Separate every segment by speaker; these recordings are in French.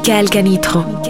Speaker 1: Michael Canitro.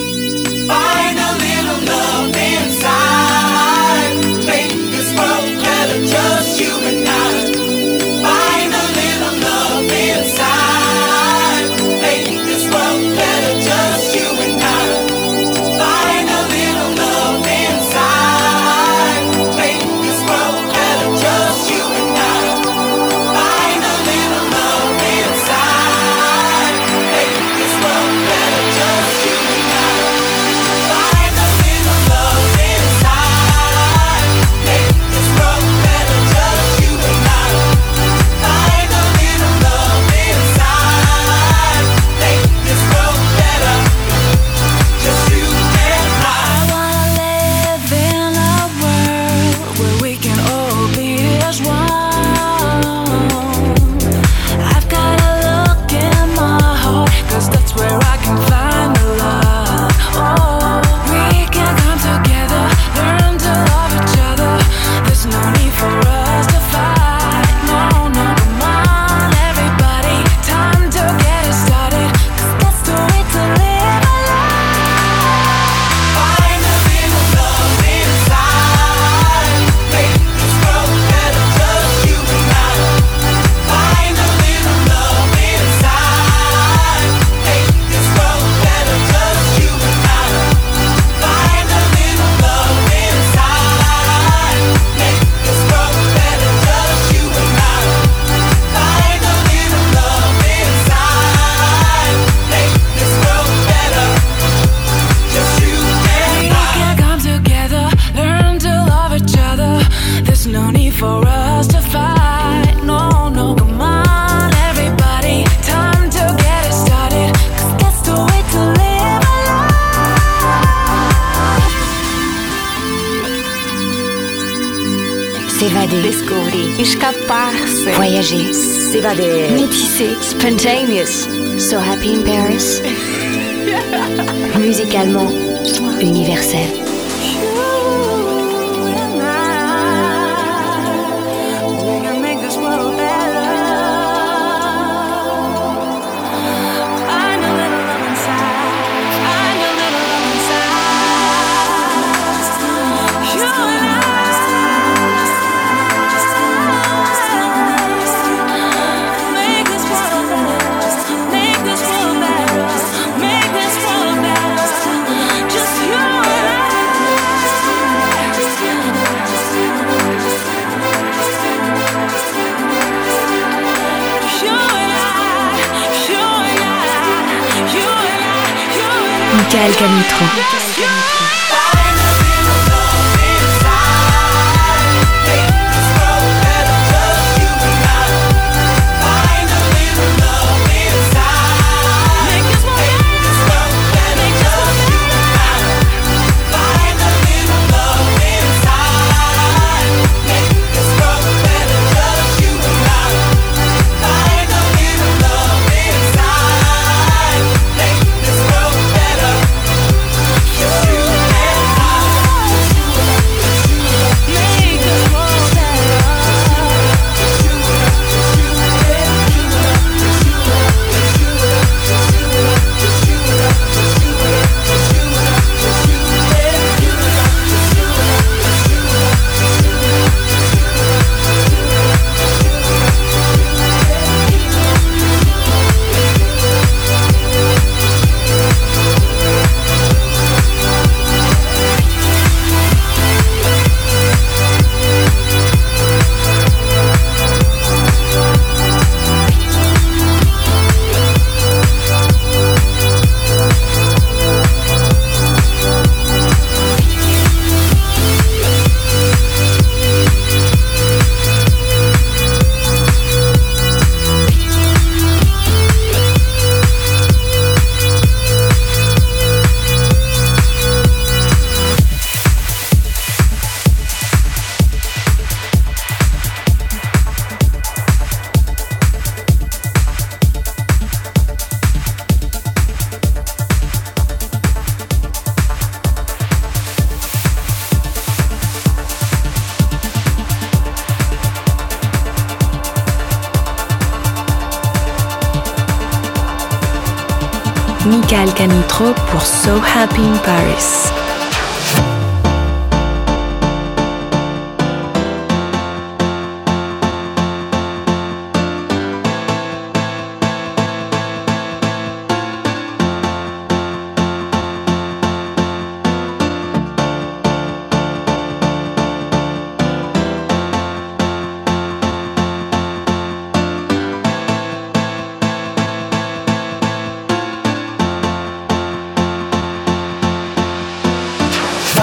Speaker 2: Métissé, spontaneous.
Speaker 3: So happy in Paris. Musicalement universel. Michael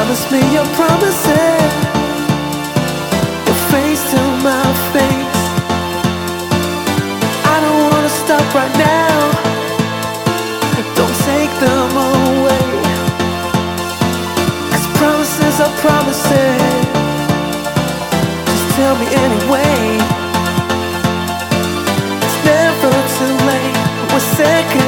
Speaker 3: promise me your promises. Your face to my face. I don't wanna stop right now. Don't take them away. Cause promises are promises. Just tell me anyway. It's never too late. We're second.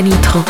Speaker 4: Volcanitro.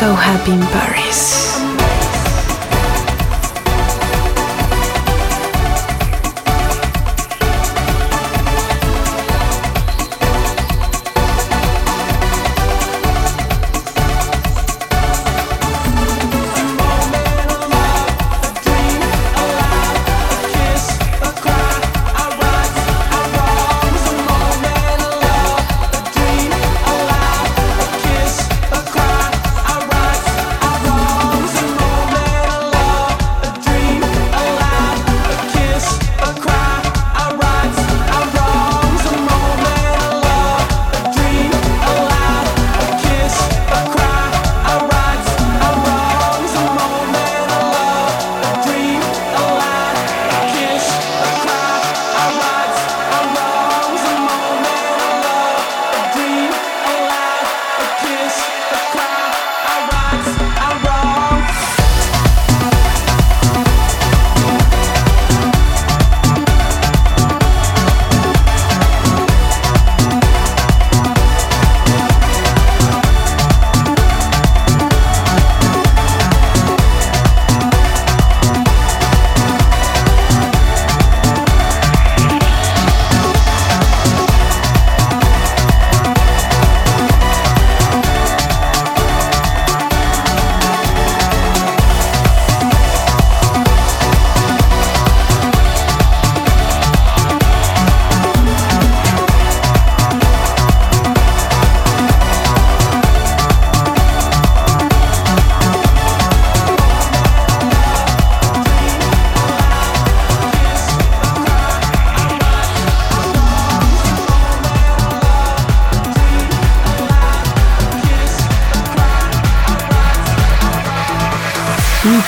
Speaker 4: So happy in Paris.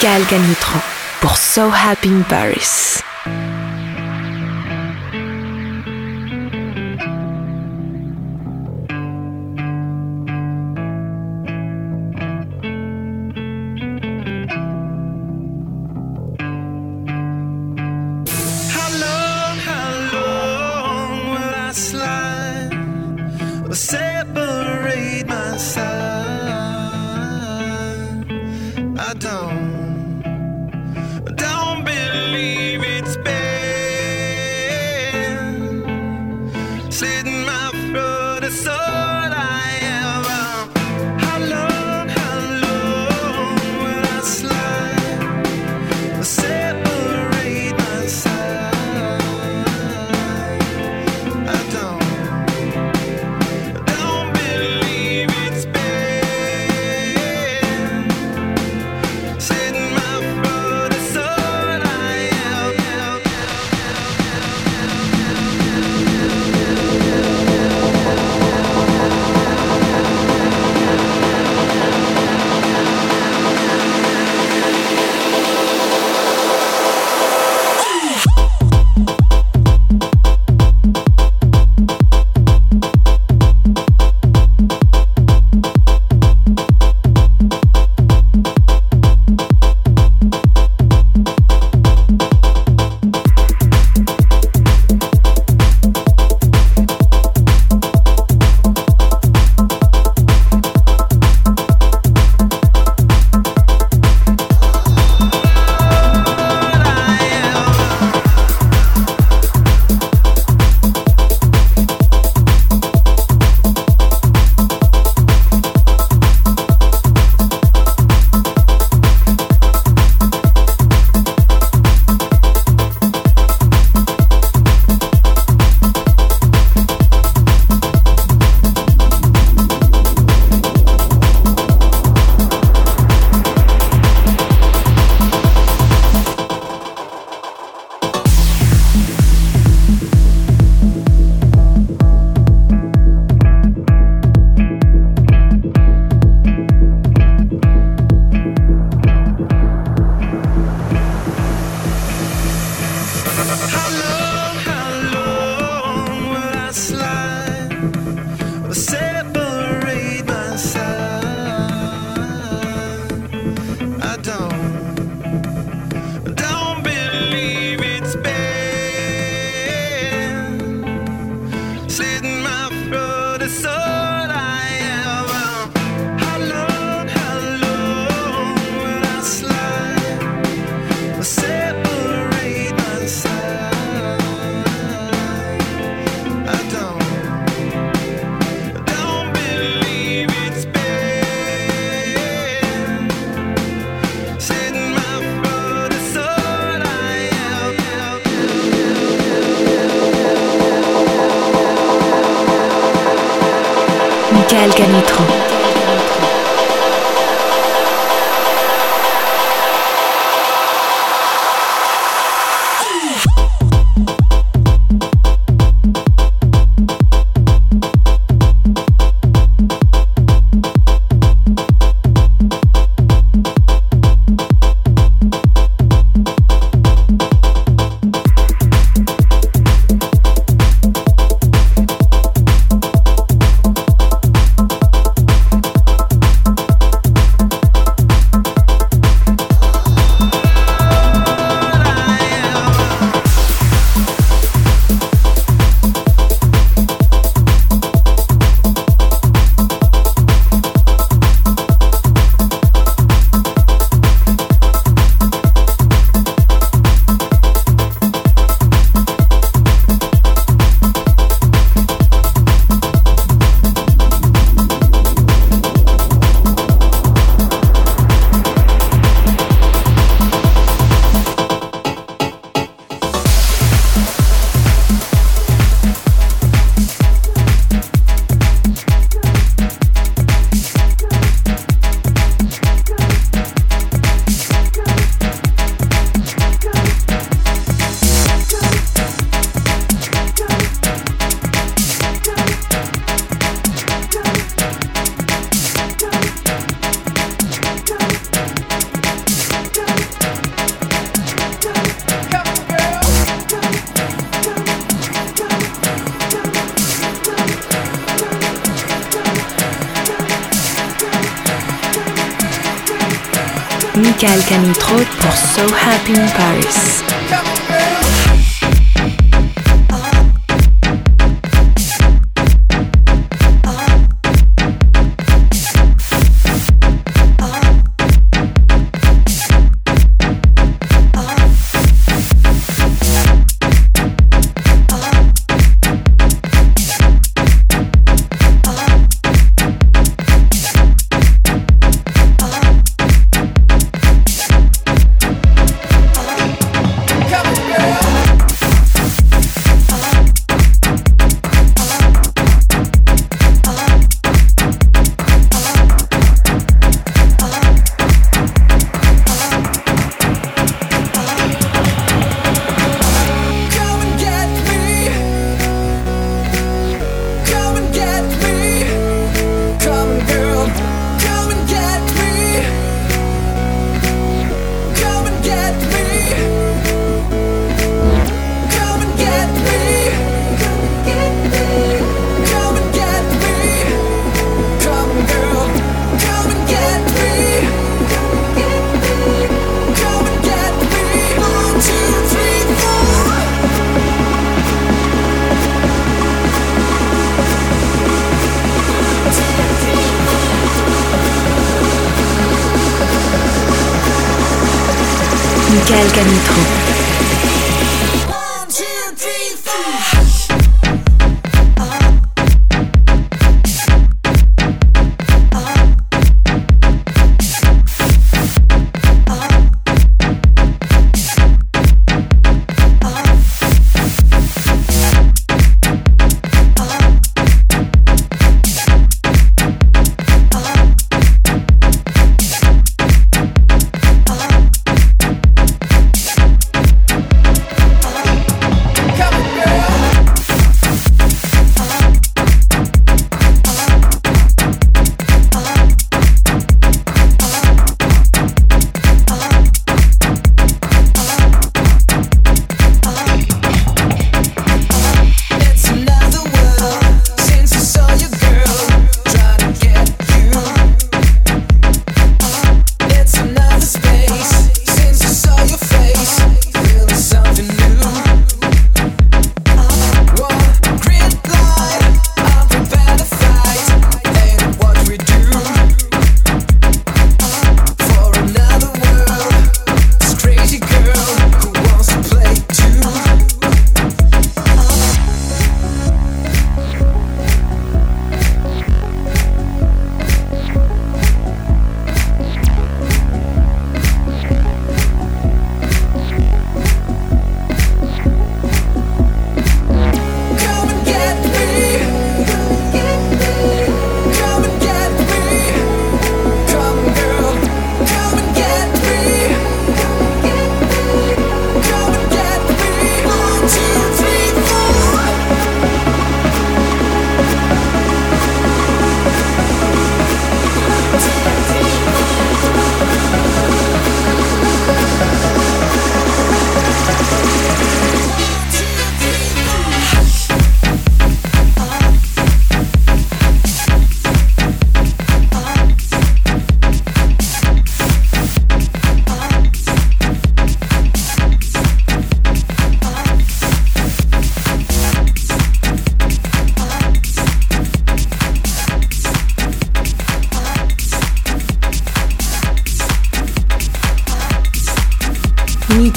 Speaker 5: Michael Canitro pour So Happy in Paris.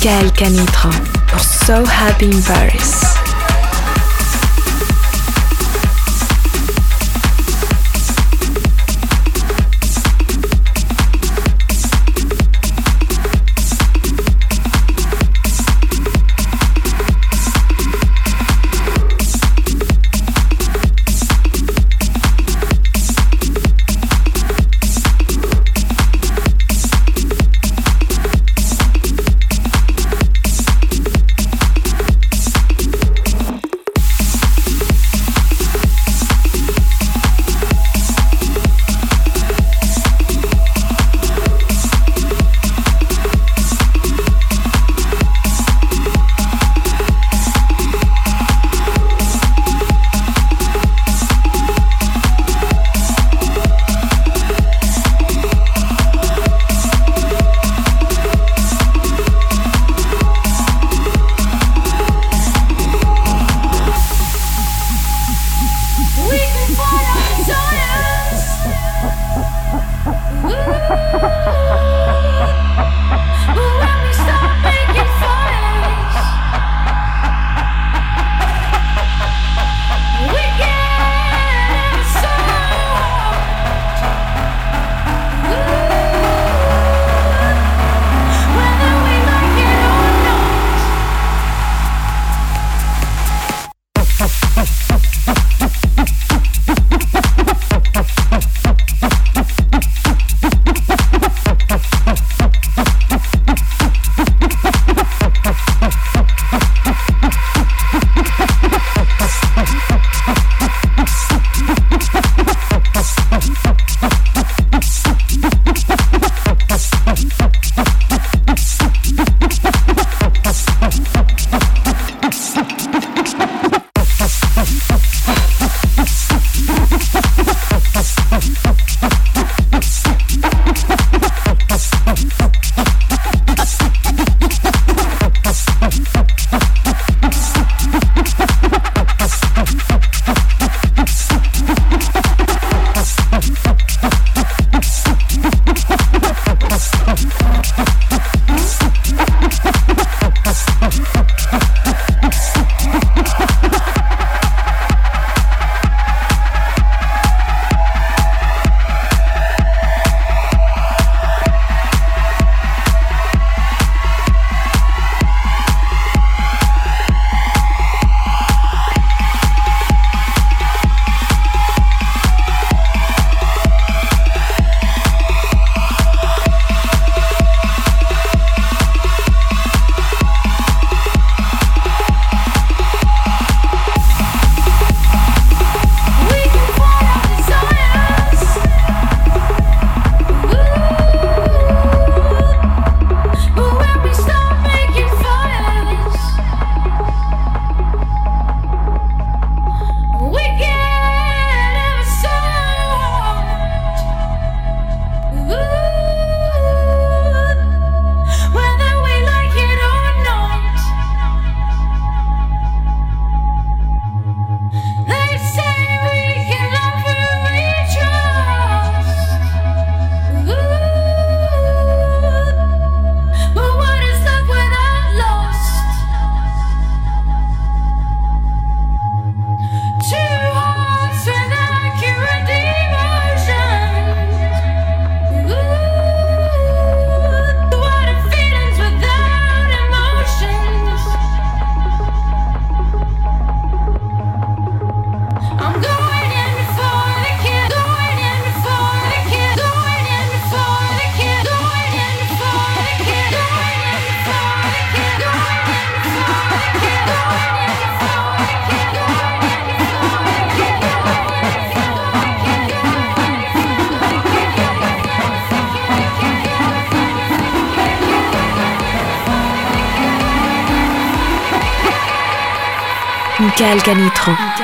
Speaker 1: Michael Canitra pour So Happy in Paris.
Speaker 6: Michael Canitro.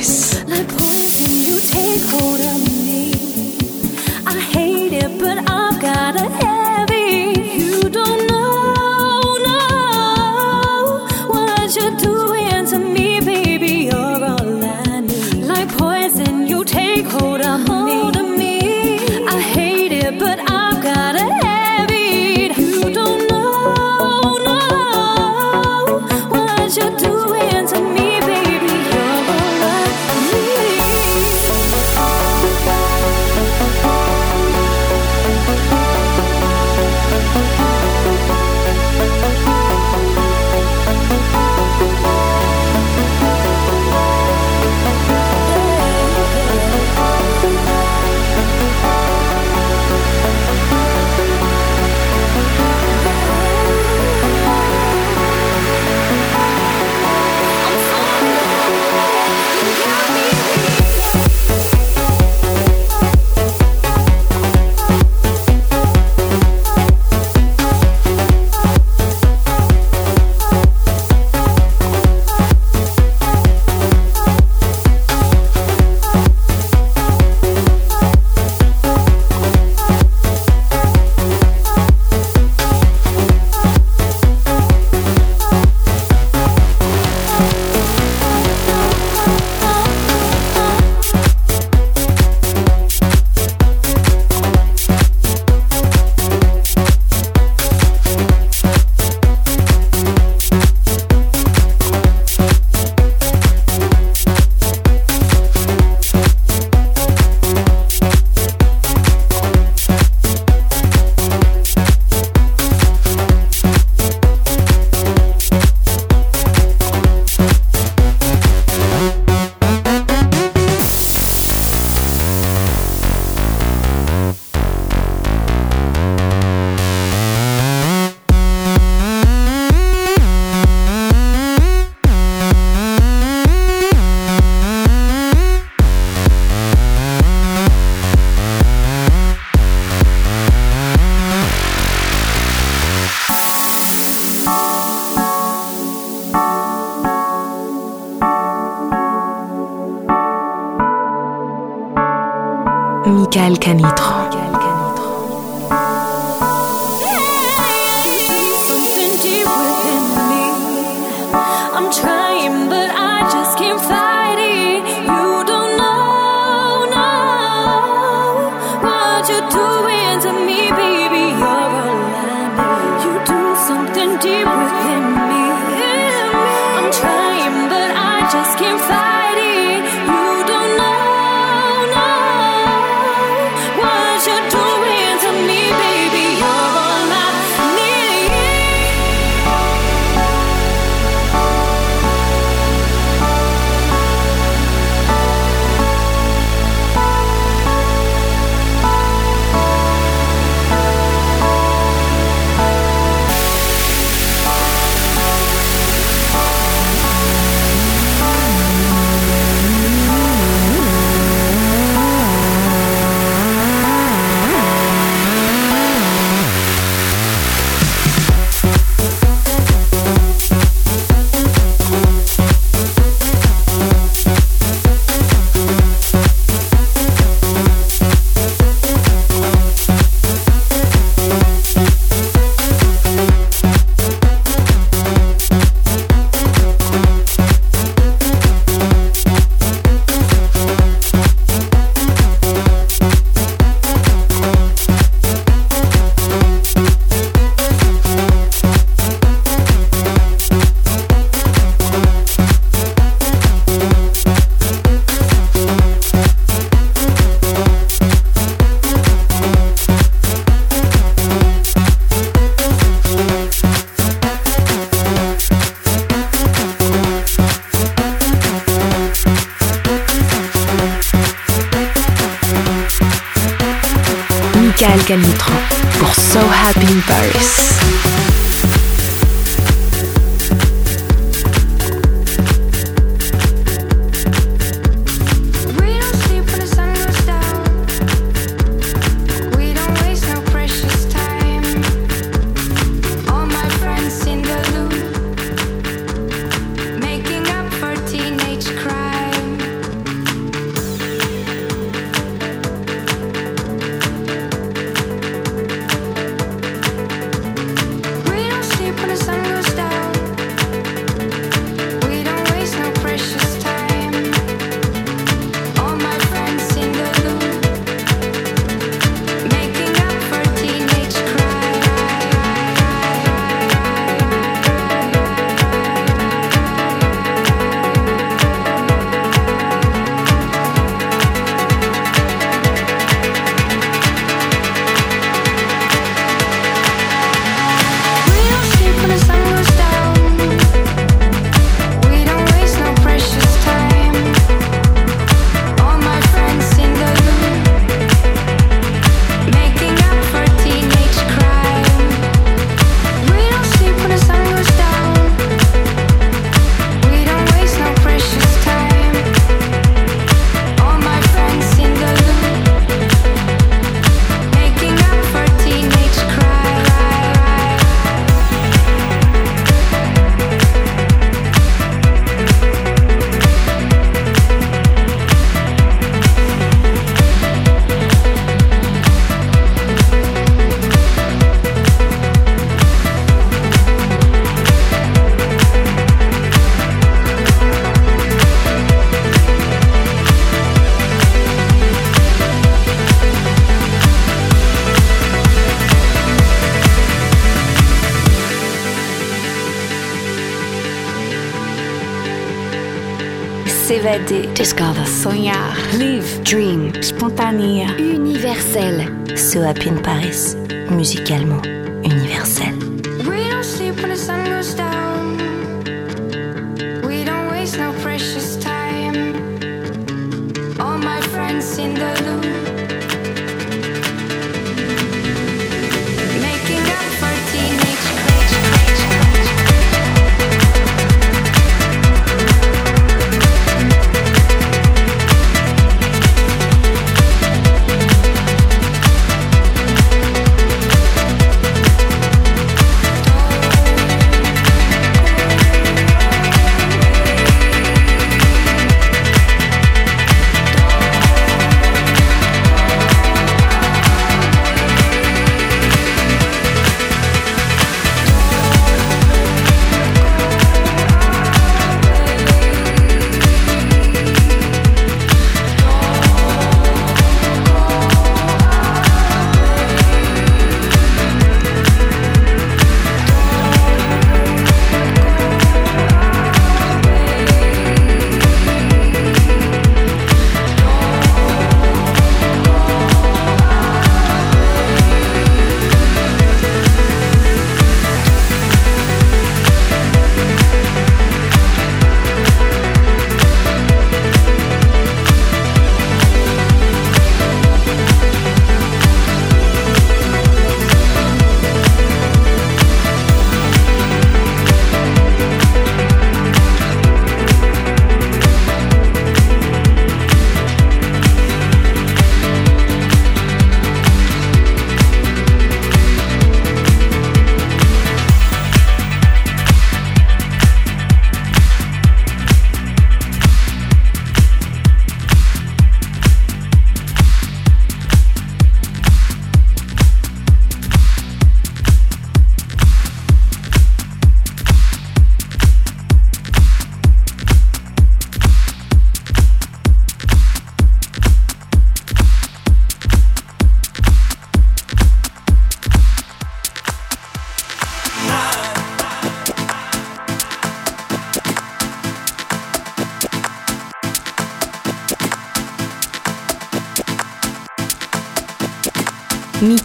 Speaker 6: In
Speaker 7: Discover.
Speaker 2: Sonhar.
Speaker 7: Live.
Speaker 6: Dream.
Speaker 2: Espontânea.
Speaker 7: Universel. So Happy in Paris. Musicalement universel.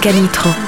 Speaker 3: Canitro.